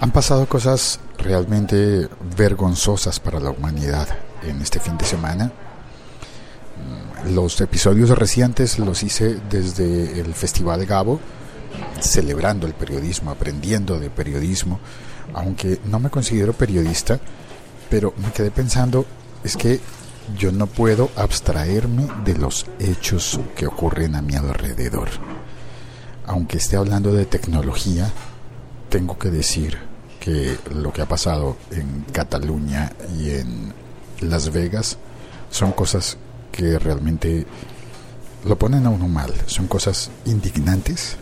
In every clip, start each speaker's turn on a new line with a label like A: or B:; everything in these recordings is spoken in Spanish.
A: Han pasado cosas realmente vergonzosas para la humanidad en este fin de semana. Los episodios recientes los hice desde el Festival Gabo, celebrando el periodismo, aprendiendo de periodismo, aunque no me considero periodista, pero me quedé pensando, es que yo no puedo abstraerme de los hechos que ocurren a mi alrededor. Aunque esté hablando de tecnología, tengo que decir que lo que ha pasado en Cataluña y en Las Vegas son cosas que realmente lo ponen a uno mal, son cosas indignantes.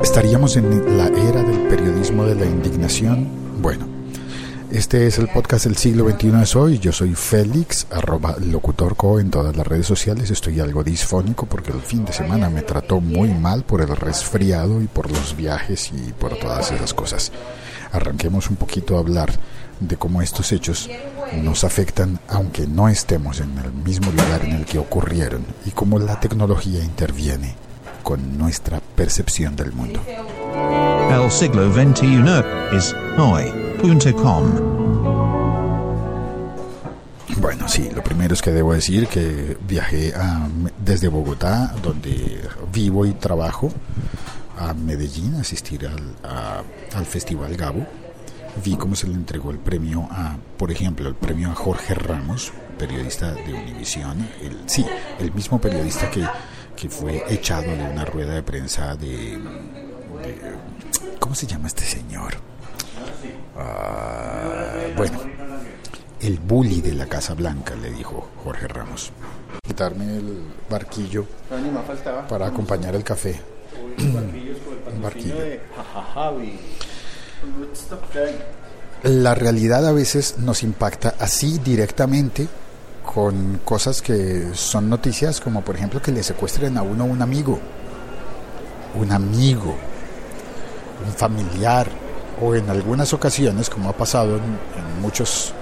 A: ¿Estaríamos en la era del periodismo de la indignación? Bueno, este es el podcast del siglo XXI es hoy. Yo soy Félix, arroba locutorco en todas las redes sociales. Estoy algo disfónico porque el fin de semana me trató muy mal por el resfriado y por los viajes y por todas esas cosas. Arranquemos un poquito a hablar de cómo estos hechos nos afectan aunque no estemos en el mismo lugar en el que ocurrieron y cómo la tecnología interviene con nuestra percepción del mundo.
B: El siglo XXI es hoy.
A: Bueno, sí, lo primero es que debo decir que viajé desde Bogotá, donde vivo y trabajo, a Medellín a asistir al, al Festival Gabo. Vi cómo se le entregó el premio a, por ejemplo, el premio a Jorge Ramos, periodista de Univisión. El, sí, el mismo periodista que, que fue echado de una rueda de prensa de ¿Cómo se llama este señor? Ah, bueno, el bully de la Casa Blanca, le dijo Jorge Ramos. Quitarme el barquillo para acompañar el café. Un barquillo. La realidad a veces nos impacta así directamente con cosas que son noticias como por ejemplo que le secuestren a uno un amigo, un amigo, un familiar, o en algunas ocasiones, como ha pasado en, muchos,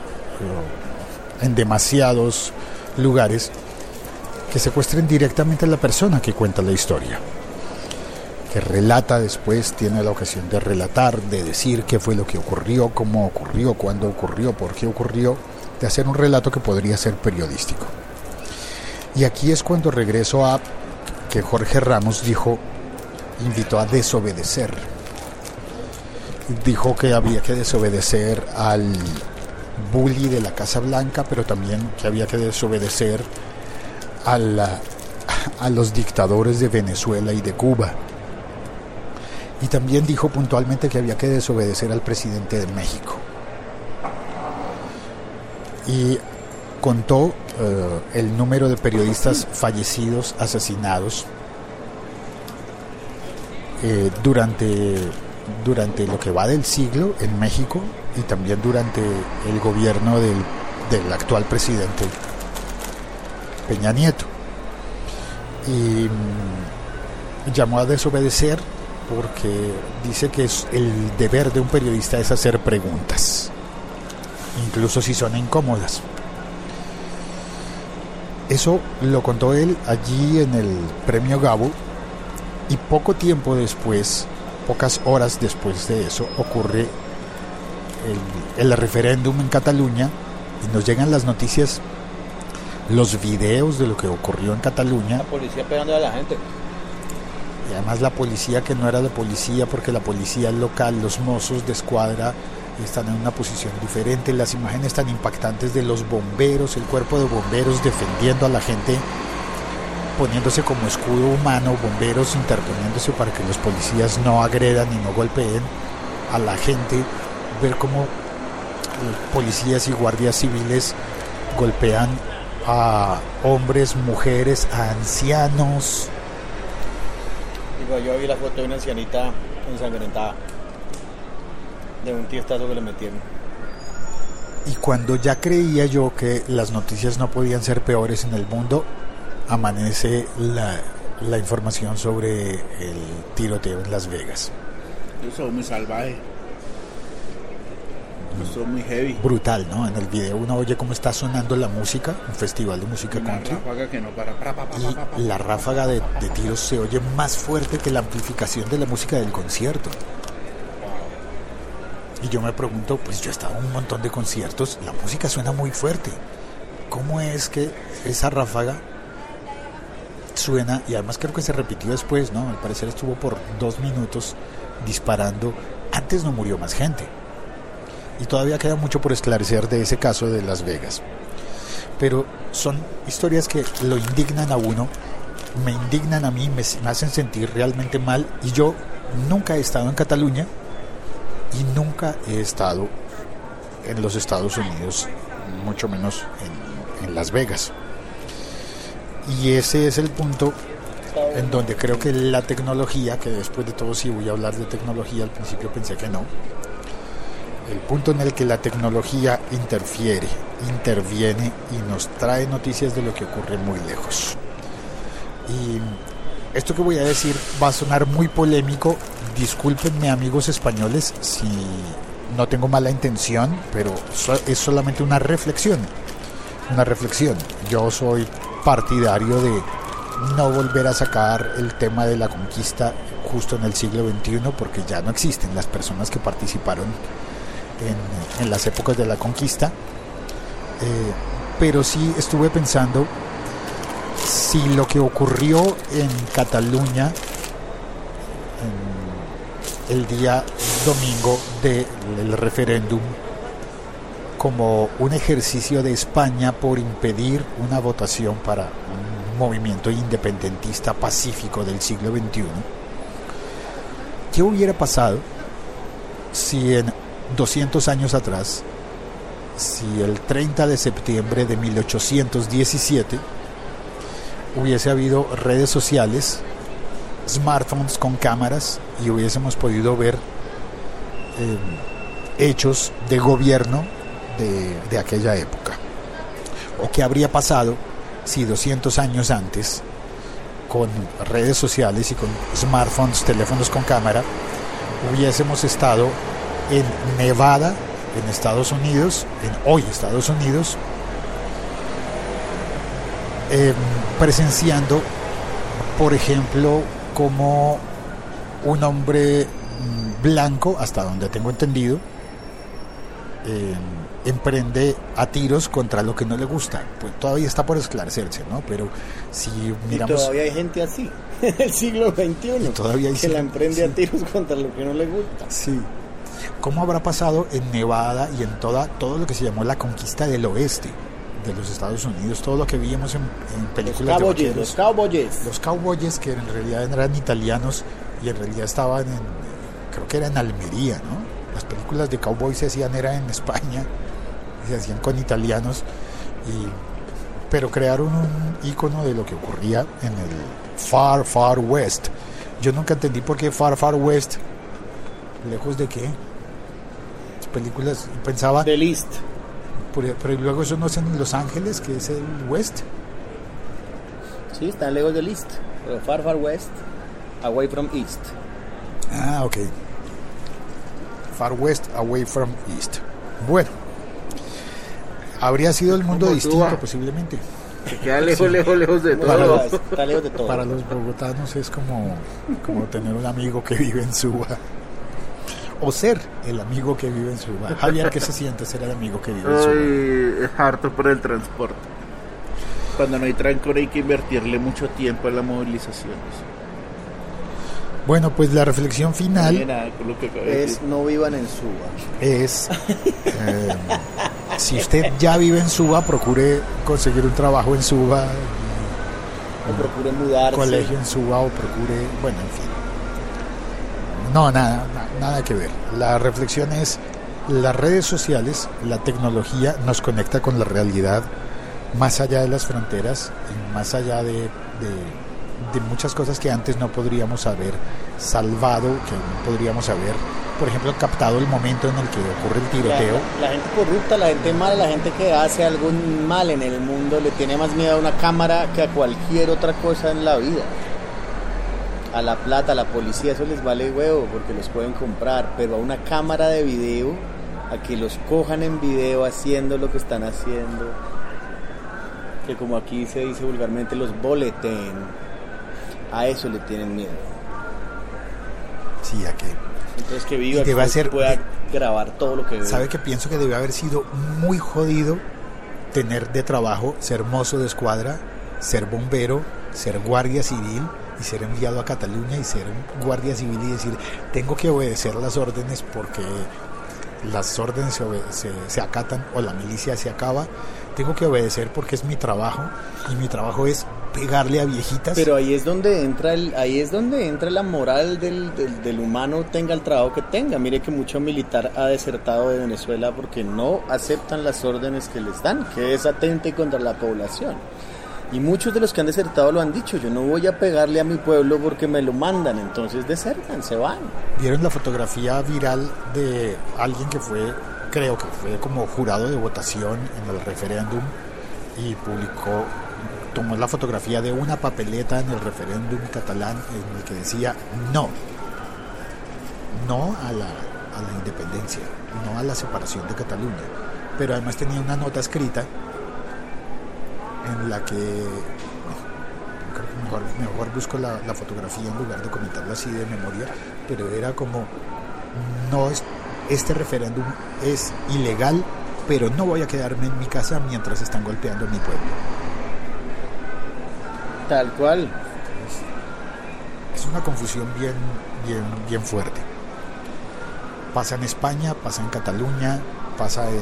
A: eh, en demasiados lugares, que secuestren directamente a la persona que cuenta la historia, que relata después, tiene la ocasión de relatar, de decir qué fue lo que ocurrió, cómo ocurrió, cuándo ocurrió, por qué ocurrió, de hacer un relato que podría ser periodístico. Y aquí es cuando regreso a que Jorge Ramos dijo, invitó a desobedecer dijo que había que desobedecer al bully de la Casa Blanca, pero también que había que desobedecer a, a los dictadores de Venezuela y de Cuba. Y también dijo puntualmente que había que desobedecer al presidente de México. Y contó eh, el número de periodistas fallecidos, asesinados eh, durante durante lo que va del siglo en México y también durante el gobierno del, actual presidente Peña Nieto. Y mm, llamó a desobedecer porque dice que es el deber de un periodista es hacer preguntas, incluso si son incómodas. Eso lo contó él allí en el premio Gabo y poco tiempo después pocas horas después de eso ocurre el, referéndum en Cataluña y nos llegan las noticias, los videos de lo que ocurrió en Cataluña.
C: La policía pegando a la gente.
A: Y además la policía que no era de policía porque la policía local, los mozos de escuadra están en una posición diferente, las imágenes tan impactantes de los bomberos, el cuerpo de bomberos defendiendo a la gente poniéndose como escudo humano, bomberos interponiéndose para que los policías no agredan y no golpeen a la gente, ver cómo policías y guardias civiles golpean a hombres, mujeres, a ancianos.
C: Digo, yo vi la foto de una ancianita ensangrentada, de un tiestazo que le metieron.
A: Y cuando ya creía yo que las noticias no podían ser peores en el mundo, amanece la, la información sobre el tiroteo en Las Vegas.
D: Eso es muy salvaje. Estuvo muy heavy.
A: brutal, ¿no? En el video uno oye cómo está sonando la música, un festival de música
D: Una
A: country.
D: que no para. pra, pa, pa, pa, pa, pa.
A: Y la ráfaga de, de tiros se oye más fuerte que la amplificación de la música del concierto. Y yo me pregunto, pues yo he estado en un montón de conciertos, la música suena muy fuerte. ¿Cómo es que esa ráfaga suena? Y además creo que se repitió después, ¿no? Al parecer estuvo por dos minutos disparando. Antes no murió más gente. Y todavía queda mucho por esclarecer de ese caso de Las Vegas. Pero son historias que lo indignan a uno, me indignan a mí, me, hacen sentir realmente mal. Y yo nunca he estado en Cataluña y nunca he estado en los Estados Unidos, mucho menos en, en Las Vegas. Y ese es el punto en donde creo que la tecnología, que después de todo sí voy a hablar de tecnología, al principio pensé que no, el punto en el que la tecnología interfiere, interviene y nos trae noticias de lo que ocurre muy lejos. Y esto que voy a decir va a sonar muy polémico, discúlpenme amigos españoles si no tengo mala intención, pero es solamente una reflexión, una reflexión. Yo soy partidario de no volver a sacar el tema de la conquista justo en el siglo XXI porque ya no existen las personas que participaron en, las épocas de la conquista. Eh, pero sí estuve pensando si lo que ocurrió en Cataluña en el día domingo del referéndum como un ejercicio de España por impedir una votación para un movimiento independentista pacífico del siglo XXI. ¿Qué hubiera pasado si en 200 años atrás, si el 30 de septiembre de 1817 hubiese habido redes sociales, smartphones con cámaras y hubiésemos podido ver eh, hechos de gobierno de, aquella época? ¿O qué habría pasado si 200 años antes, con redes sociales y con smartphones, teléfonos con cámara, hubiésemos estado en Nevada, en Estados Unidos, en hoy Estados Unidos, eh, presenciando, por ejemplo, como un hombre mm, blanco, hasta donde tengo entendido, eh, emprende a tiros contra lo que no le gusta. Pues todavía está por esclarecerse, ¿no? Pero si
C: Y
A: miramos...
C: todavía hay gente así, en el siglo XXI,
A: todavía hay
C: que la emprende
A: sí.
C: a tiros contra lo que no le gusta.
A: Sí. ¿Cómo habrá pasado en Nevada y en toda, todo lo que se llamó la conquista del oeste de los Estados Unidos? Todo lo que vimos en, en
C: Los
A: películas de
C: cowboys,
A: vaqueros.
C: los cowboys.
A: Los cowboys que en realidad eran italianos y en realidad estaban en, creo que era en Almería, ¿no? Las películas de cowboys se hacían era en España, se hacían con italianos, y, pero crearon un icono de lo que ocurría en el Far Far West. Yo nunca entendí por qué Far Far West, lejos de qué. Las películas pensaba,
C: The List.
A: pero, pero luego eso no es en Los Ángeles, que es el West.
C: Sí, está lejos del East. Pero far, far west, away from East.
A: Ah, ok. Far West, away from East. Bueno, habría sido el mundo distinto posiblemente.
D: Se queda lejos, lejos, lejos de
A: Para
D: todo.
A: los-
C: Está lejos de todo.
A: Para los bogotanos es como, como tener un amigo que vive en Suba. O ser el amigo que vive en Suba. Javier, ¿qué se siente ser el amigo que vive en Suba?
D: Ay, es harto por el transporte. Cuando no hay trancón hay que invertirle mucho tiempo en las movilizaciones.
A: Bueno, pues la reflexión final
D: de
C: Es no vivan en Suba.
A: es, eh, si usted ya vive en Suba, procure conseguir un trabajo en Suba,
C: O procuren mudarse.
A: colegio en Suba o procure, bueno, en fin. No, nada, na- nada que ver. La reflexión es, las redes sociales, la tecnología nos conecta con la realidad más allá de las fronteras y más allá de, de- de muchas cosas que antes no podríamos haber salvado, que no podríamos haber, por ejemplo, captado el momento en el que ocurre el
C: La,
A: tiroteo.
C: la gente corrupta, la gente mala, la gente que hace algún mal en el mundo le tiene más miedo a una cámara que a cualquier otra cosa en la vida. A la plata, a la policía, eso les vale huevo porque los pueden comprar, pero a una cámara de video a que los cojan en video haciendo lo que están haciendo, que como aquí se dice vulgarmente los boleten, a eso le tienen miedo.
A: Sí, a que
C: Entonces que viva que pueda grabar todo lo que ve.
A: sabe que pienso que debe haber sido muy jodido tener de trabajo ser mozo de escuadra, ser bombero, ser guardia civil y ser enviado a Cataluña y ser guardia civil y decir tengo que obedecer las órdenes porque las órdenes se, se- se acatan o la milicia se acaba tengo que obedecer porque es mi trabajo y mi trabajo es pegarle a viejitas
C: Pero ahí es donde entra el, ahí es donde entra la moral del, del, del humano tenga el trabajo que tenga. Mire que mucho militar ha desertado de Venezuela porque no aceptan las órdenes que les dan, que es atente contra la población. Y muchos de los que han desertado lo han dicho, yo no voy a pegarle a mi pueblo porque me lo mandan, entonces desertan, se van.
A: ¿Vieron la fotografía viral de alguien que fue, creo que fue como jurado de votación en el referéndum y publicó, tomó la fotografía de una papeleta en el referéndum catalán en el que decía no, no a la, a la independencia, no a la separación de Cataluña, pero además tenía una nota escrita en la que creo que mejor, busco la, fotografía en lugar de comentarlo así de memoria, pero era como, no es, este referéndum es ilegal, pero no voy a quedarme en mi casa mientras están golpeando mi pueblo.
C: Tal cual.
A: Es una confusión bien, bien, bien fuerte. Pasa en España, pasa en Cataluña, pasa en,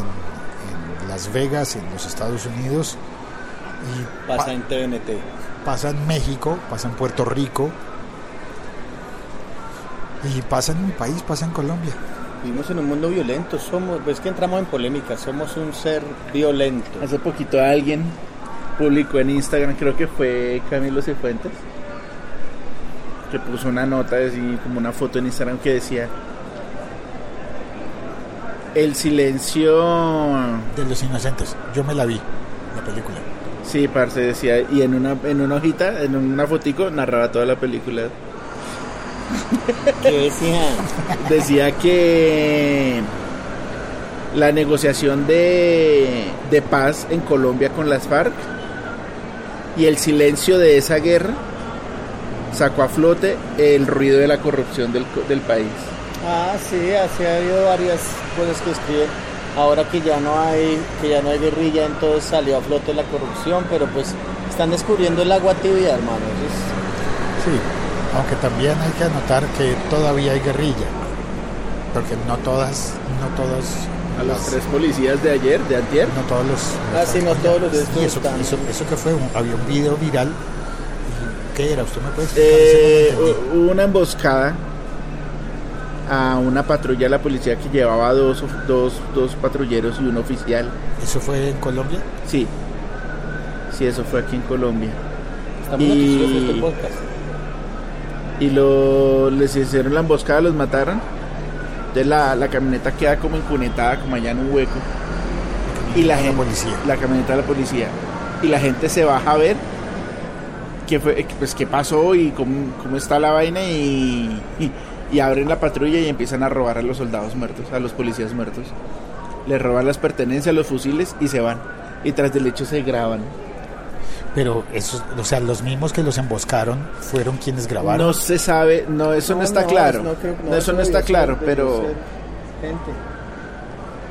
A: en Las Vegas, en los Estados Unidos, y
C: Pasa
A: pa-
C: en TVNT.
A: pasa en México, pasa en Puerto Rico, y pasa en mi país, pasa en Colombia.
C: Vivimos en un mundo violento, somos, ves que entramos en polémica, somos un ser violento.
D: Hace poquito alguien publicó en Instagram, creo que fue Camilo Cifuentes, que puso una nota, así como una foto en Instagram que decía: El silencio.
A: De los inocentes, yo me la vi, la película.
D: Sí, parce, decía, y en una, en una hojita, en una fotico, narraba toda la película.
C: ¿Qué decían?
D: Decía que la negociación de, de paz en Colombia con las FARC y el silencio de esa guerra sacó a flote el ruido de la corrupción del, co- del país.
C: Ah, sí, así ha habido varias cosas que escriben. Ahora que ya no hay, que ya no hay guerrilla, entonces salió a flote la corrupción, pero pues están descubriendo el agua tibia, hermano. Es-
A: Sí, aunque también hay que anotar que todavía hay guerrilla, porque no todas, no todos,
D: A los
A: las-
D: tres policías de ayer, de antier,
A: no todos los,
C: Ah, sí, no todos los de estos
A: y eso,
C: están-
A: eso, eso que fue, un- había un video viral, y ¿qué era? ¿Usted me puede explicar?
D: Eh,
A: no
D: hubo una emboscada a una patrulla de la policía que llevaba dos, dos, dos patrulleros y un oficial.
A: ¿Eso fue en Colombia?
D: Sí, sí, eso fue aquí en Colombia.
C: Estamos
D: Y-
C: noticiosos este podcast.
D: Y lo, les hicieron la emboscada, los mataron. Entonces la, la camioneta queda como encunetada, como allá en un hueco. Y la
A: La
D: gente,
A: policía.
D: la camioneta de la policía. Y la gente se baja a ver qué fue, pues qué pasó y cómo, cómo está la vaina y, y, y abren la patrulla y empiezan a robar a los soldados muertos, a los policías muertos. Les roban las pertenencias, los fusiles y se van. Y tras del hecho se graban.
A: Pero esos, o sea, los mismos que los emboscaron fueron quienes grabaron.
D: No se sabe, no, eso no, está claro.
C: no creo-
D: No, eso no está claro, pero...
C: Gente.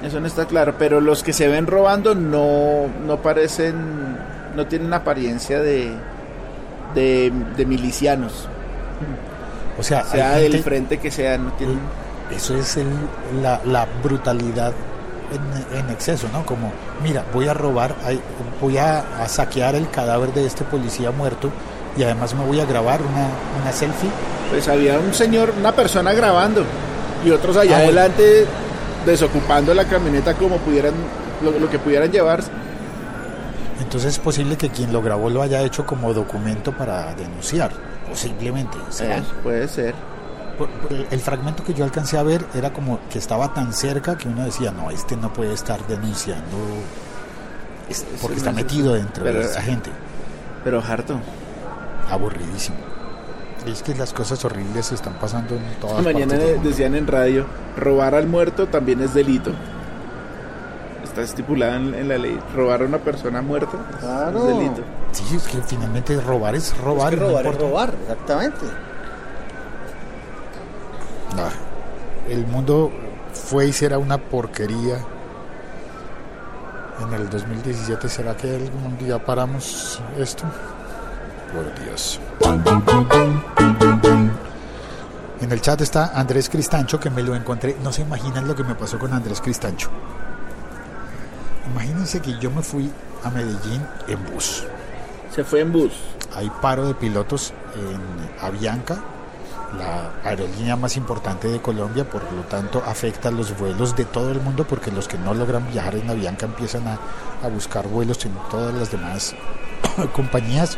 D: Eso no está claro, pero los que se ven robando no, no parecen, no tienen apariencia de, de, de milicianos,
A: o sea,
D: sea
A: hay
D: del
A: gente-
D: frente que sea, no tienen...
A: Eso es el- la, la brutalidad en, en exceso, ¿no? Como, mira, voy a robar, voy a, a saquear el cadáver de este policía muerto y además me voy a grabar una, una selfie.
D: Pues había un señor, una persona grabando y otros allá
A: Ah,
D: adelante desocupando la camioneta como pudieran, lo, lo que pudieran llevarse.
A: Entonces es posible que quien lo grabó lo haya hecho como documento para denunciar, posiblemente. ¿será?
D: Eh, puede ser.
A: Por- por el, fragmento que yo alcancé a ver era como que estaba tan cerca que uno decía, no, este no puede estar denunciando es- porque está metido dentro
D: Pero-
A: de esa gente.
D: Pero harto.
A: Aburridísimo. Es que las cosas horribles se están pasando en todas
D: Mañana
A: partes del mundo.
D: decían en radio, robar al muerto también es delito. está estipulado en, en la ley. Robar a una persona muerta es-
C: Claro.
D: es delito.
A: Sí, es que finalmente robar es robar.
C: Es que
A: no
C: robar es robar, exactamente.
A: Ah, el mundo fue y será una porquería. En el 2017, ¿será que algún día paramos esto? Por Dios. En el chat está Andrés Cristancho, que me lo encontré. No se imaginan lo que me pasó con Andrés Cristancho. Imagínense que yo me fui a Medellín en bus.
D: Se fue en bus.
A: Hay paro de pilotos en Avianca, la aerolínea más importante de Colombia, por lo tanto afecta los vuelos de todo el mundo porque los que no logran viajar en Avianca empiezan a, a buscar vuelos en todas las demás compañías.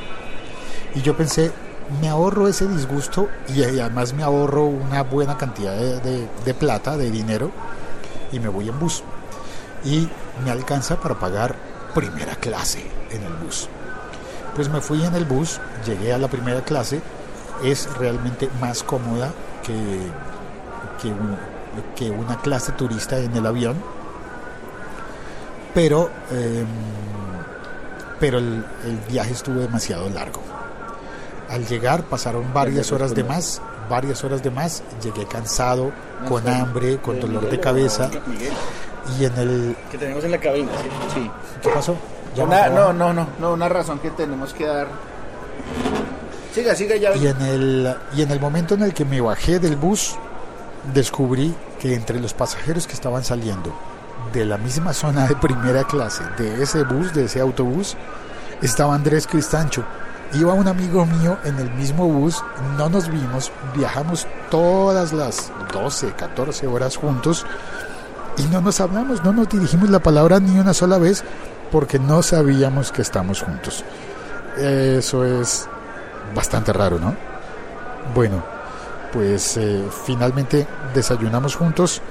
A: Y yo pensé, me ahorro ese disgusto y además me ahorro una buena cantidad de, de- de plata, de dinero, y me voy en bus. Y me alcanza para pagar primera clase en el bus. Pues me fui en el bus, llegué a la primera clase, es realmente más cómoda que, que, un- que una clase turista en el avión, pero, em, pero el, el viaje estuvo demasiado largo. Al llegar pasaron varias horas de más, varias horas de más, llegué cansado, con hambre, con dolor de cabeza y en el...
C: que tenemos en la cabina. ¿sí?
A: ¿Qué pasó? ¿Ya
D: Una-
A: me
D: no, no, no, no, una razón que tenemos que dar. Siga, ya.
A: Y en, el, y en el momento en el que me bajé del bus, descubrí que entre los pasajeros que estaban saliendo de la misma zona de primera clase, de ese bus, de ese autobús, estaba Andrés Cristancho. Iba un amigo mío en el mismo bus, no nos vimos, viajamos todas las 12, 14 horas juntos y no nos hablamos, no nos dirigimos la palabra ni una sola vez porque no sabíamos que estamos juntos. Eso es bastante raro, ¿no? Bueno, pues eh, finalmente desayunamos juntos.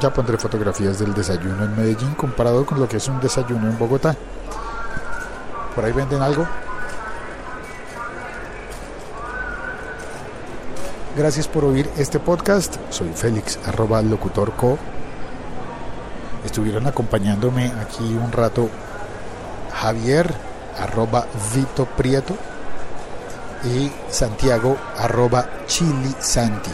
A: Ya pondré fotografías del desayuno en Medellín comparado con lo que es un desayuno en Bogotá. ¿Por ahí venden algo? Gracias por oír este podcast. Soy Félix, arroba locutorco. Estuvieron acompañándome aquí un rato Javier, arroba Vito Prieto y Santiago arroba Chili Santi.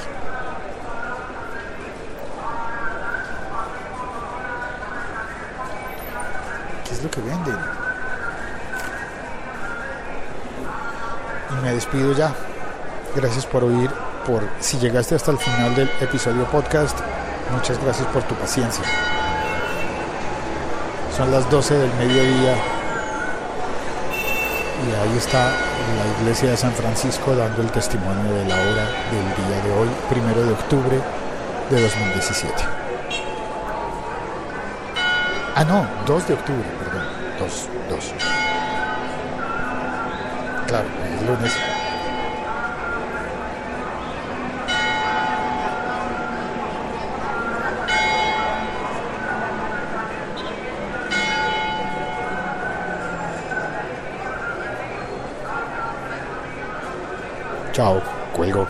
A: ¿Qué es lo que venden? Y me despido ya. Gracias por oír, por si llegaste hasta el final del episodio podcast. Muchas gracias por tu paciencia. Son las 12 del mediodía y ahí está la iglesia de San Francisco dando el testimonio de la hora del día de hoy, primero de octubre de 2017. Ah, no, 2 de octubre, perdón. 2, 2. Claro, es lunes. 照顾，过个